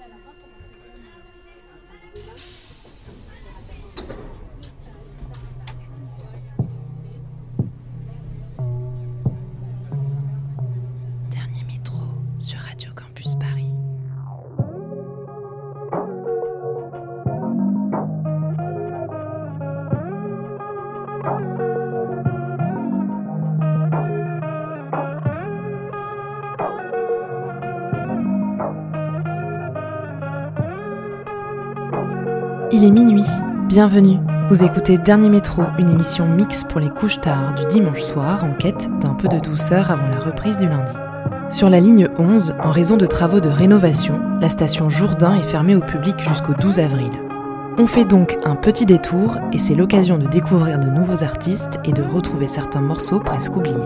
Gracias. Il est minuit, bienvenue. Vous écoutez Dernier Métro, une émission mix pour les couches tard du dimanche soir en quête d'un peu de douceur avant la reprise du lundi. Sur la ligne 11, en raison de travaux de rénovation, la station Jourdain est fermée au public jusqu'au 12 avril. On fait donc un petit détour et c'est l'occasion de découvrir de nouveaux artistes et de retrouver certains morceaux presque oubliés.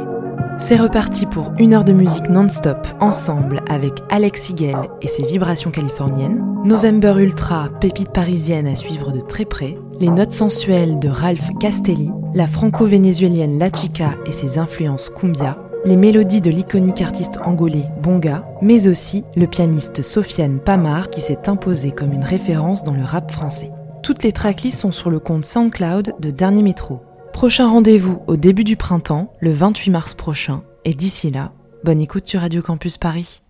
C'est reparti pour une heure de musique non-stop ensemble avec Alex Higel et ses vibrations californiennes, November Ultra, pépite parisienne à suivre de très près, les notes sensuelles de Ralph Castelli, la franco-vénézuélienne La Chica et ses influences cumbia, les mélodies de l'iconique artiste angolais Bonga, mais aussi le pianiste Sofiane Pamar qui s'est imposé comme une référence dans le rap français. Toutes les tracklists sont sur le compte SoundCloud de Dernier Métro. Prochain rendez-vous au début du printemps, le 28 mars prochain. Et d'ici là, bonne écoute sur Radio Campus Paris.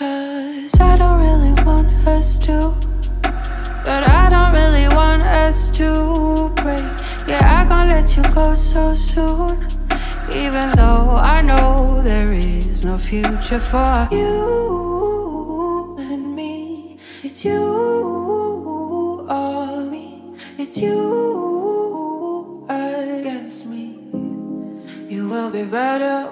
Cause I don't really want us to. But I don't really want us to break. Yeah, I gon' let you go so soon. Even though I know there is no future for you and me. It's you or me. It's you against me. You will be better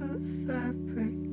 of fabric.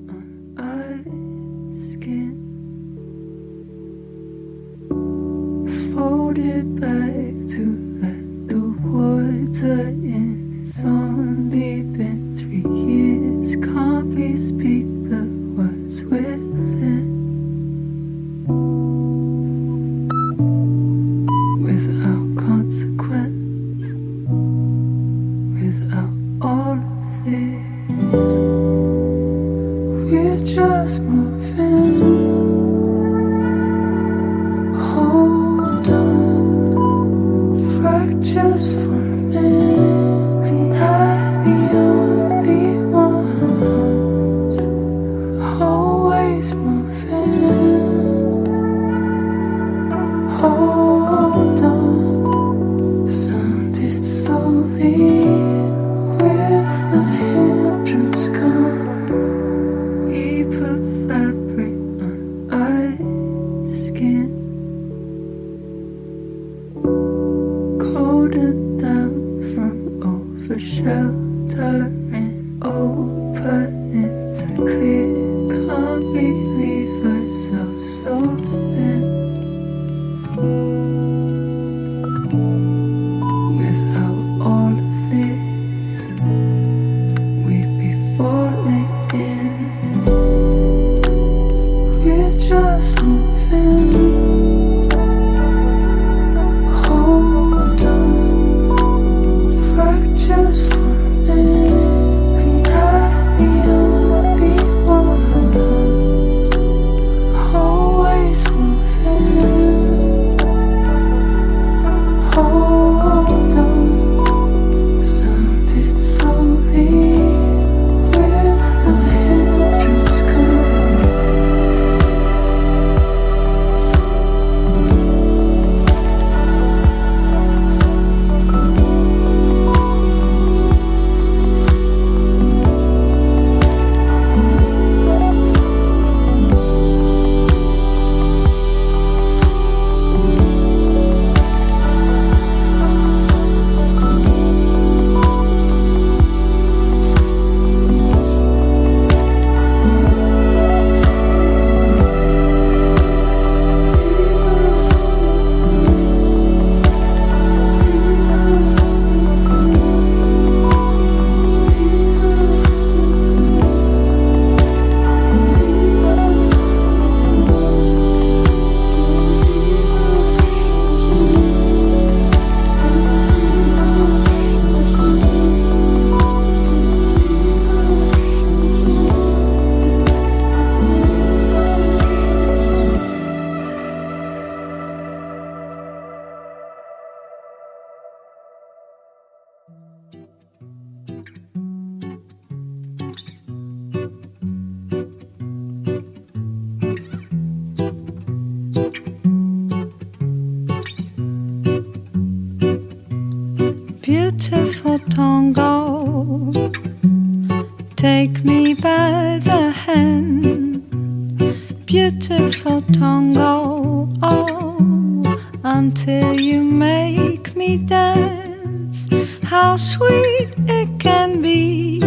how sweet it can be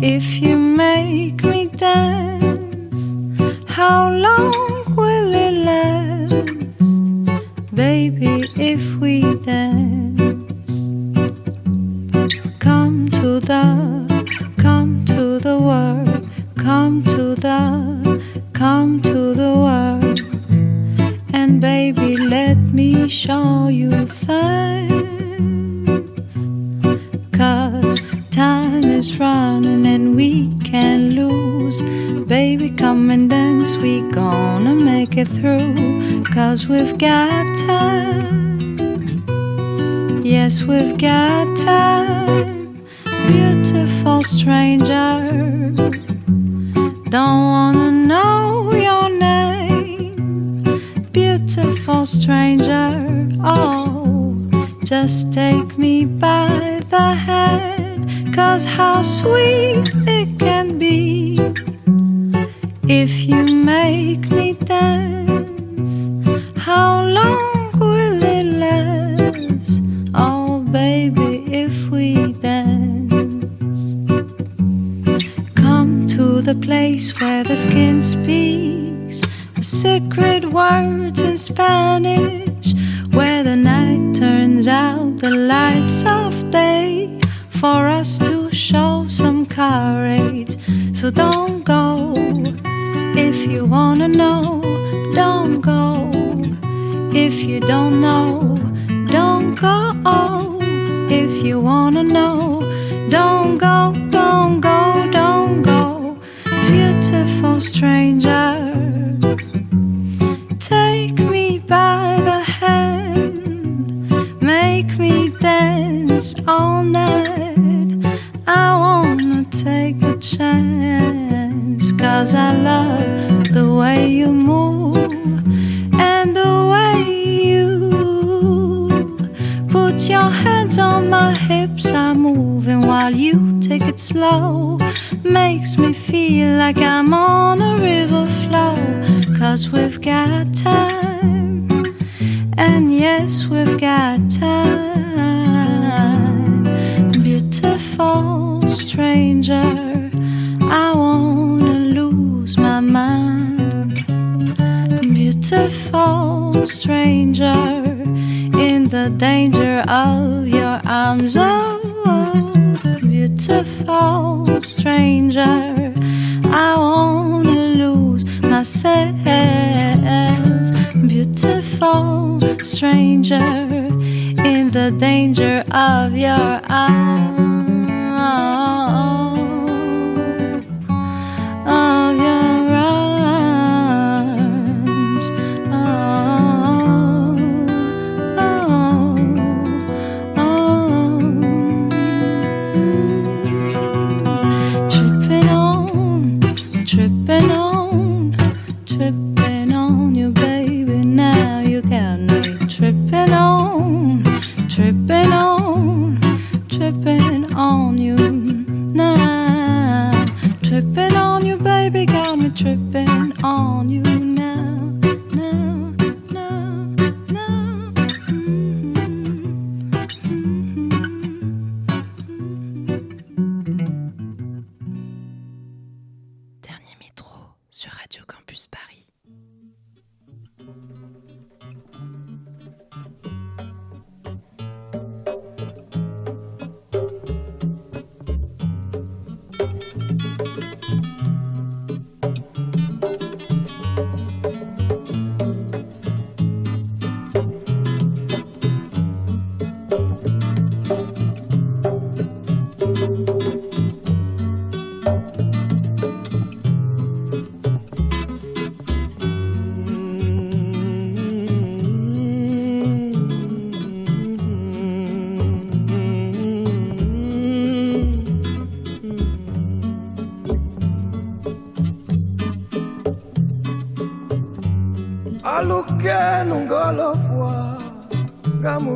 if you make me dance. How long?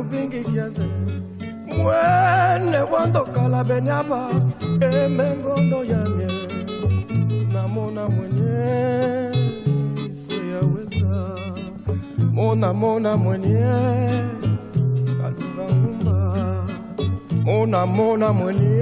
vingi kiasi mwene wandokala benyaba emengondo yamye namona mwenye soyaweza mona mona mwenye kaluka mumba. mona mona mwenye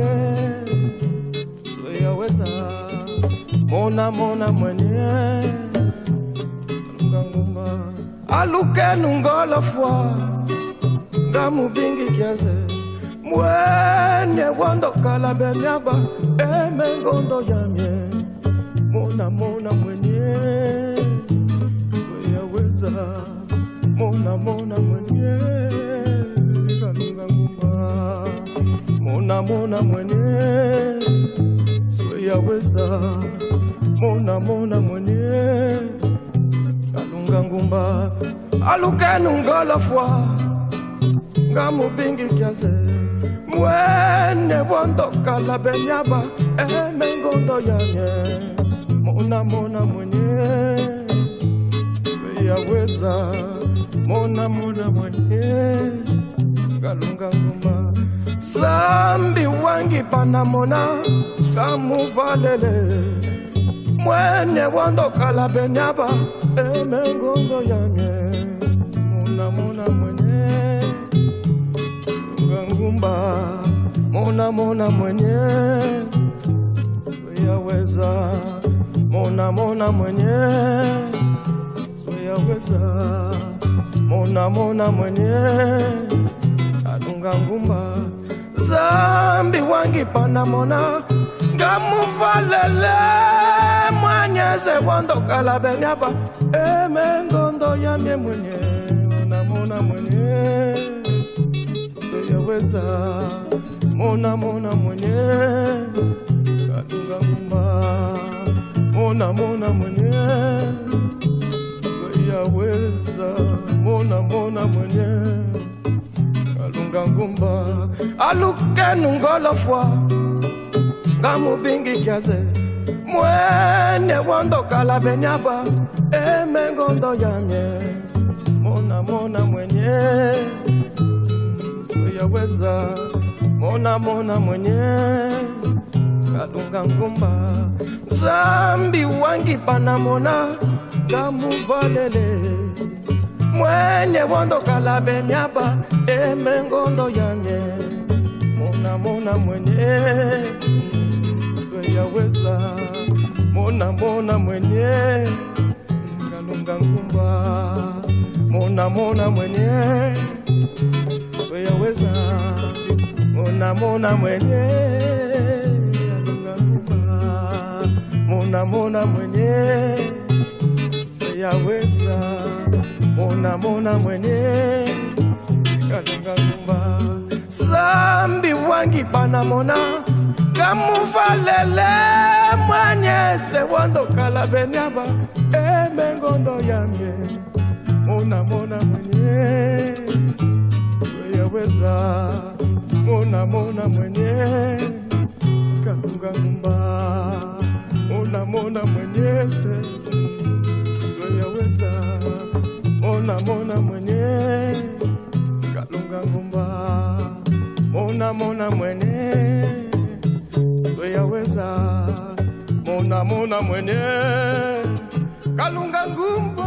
nga mubingi kiasi mwene bondokala benyaba eh, emengondo yanye. Mona mona mwenye. Yaweza. Mona mona mwenye. Ngalunga nguma. Sambi wangi panamona kamuvalele mwene bondokala benyaba eh, emengondo yanye. Mona mona mwenye. Baba, Mona Mona mwenyewe yaweza, Mona Mona mwenyewe yaweza, Mona Mona mwenyewe adunga ngumba. Zambi wangi pana mona ngamufalele mwanyeze wondokala benyaba emengondo yamye mwenye. Mona, mwenye yaweza mona mona mwenye. Ngumba mona mona mwenye. Yaweza mona mona mwenye. Alunga ngumba. Alukenu ngolofwa ngamubingi kyaze mwene wondokala benyaba. Emengondo yamye mona mona mwenye soyaweza mona mona mwenye kalunga ngumba. Zambi wangi panamona kamuvalele mwenye wondokala benyaba emengondo yamye mona mona mwenye sweyaweza mona mona mwenye kalunga ngumba. Mona mona mwenye mona mona mwenye. Mona mona mwenye. Sweyaweza mona mona mwenye. Kalunga ngumba zambi wangi panamona kamuvalele mwanyese wandokala benyaba. Emengondo mona mona mwenye sweyaweza mona mona mwenye kalunga ngumba mona mona mwenyese sweyaweza mona mona mwenye kalunga ngumba mona mona mwenye sweyaweza mona mona mwenye kalunga ngumba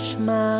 someday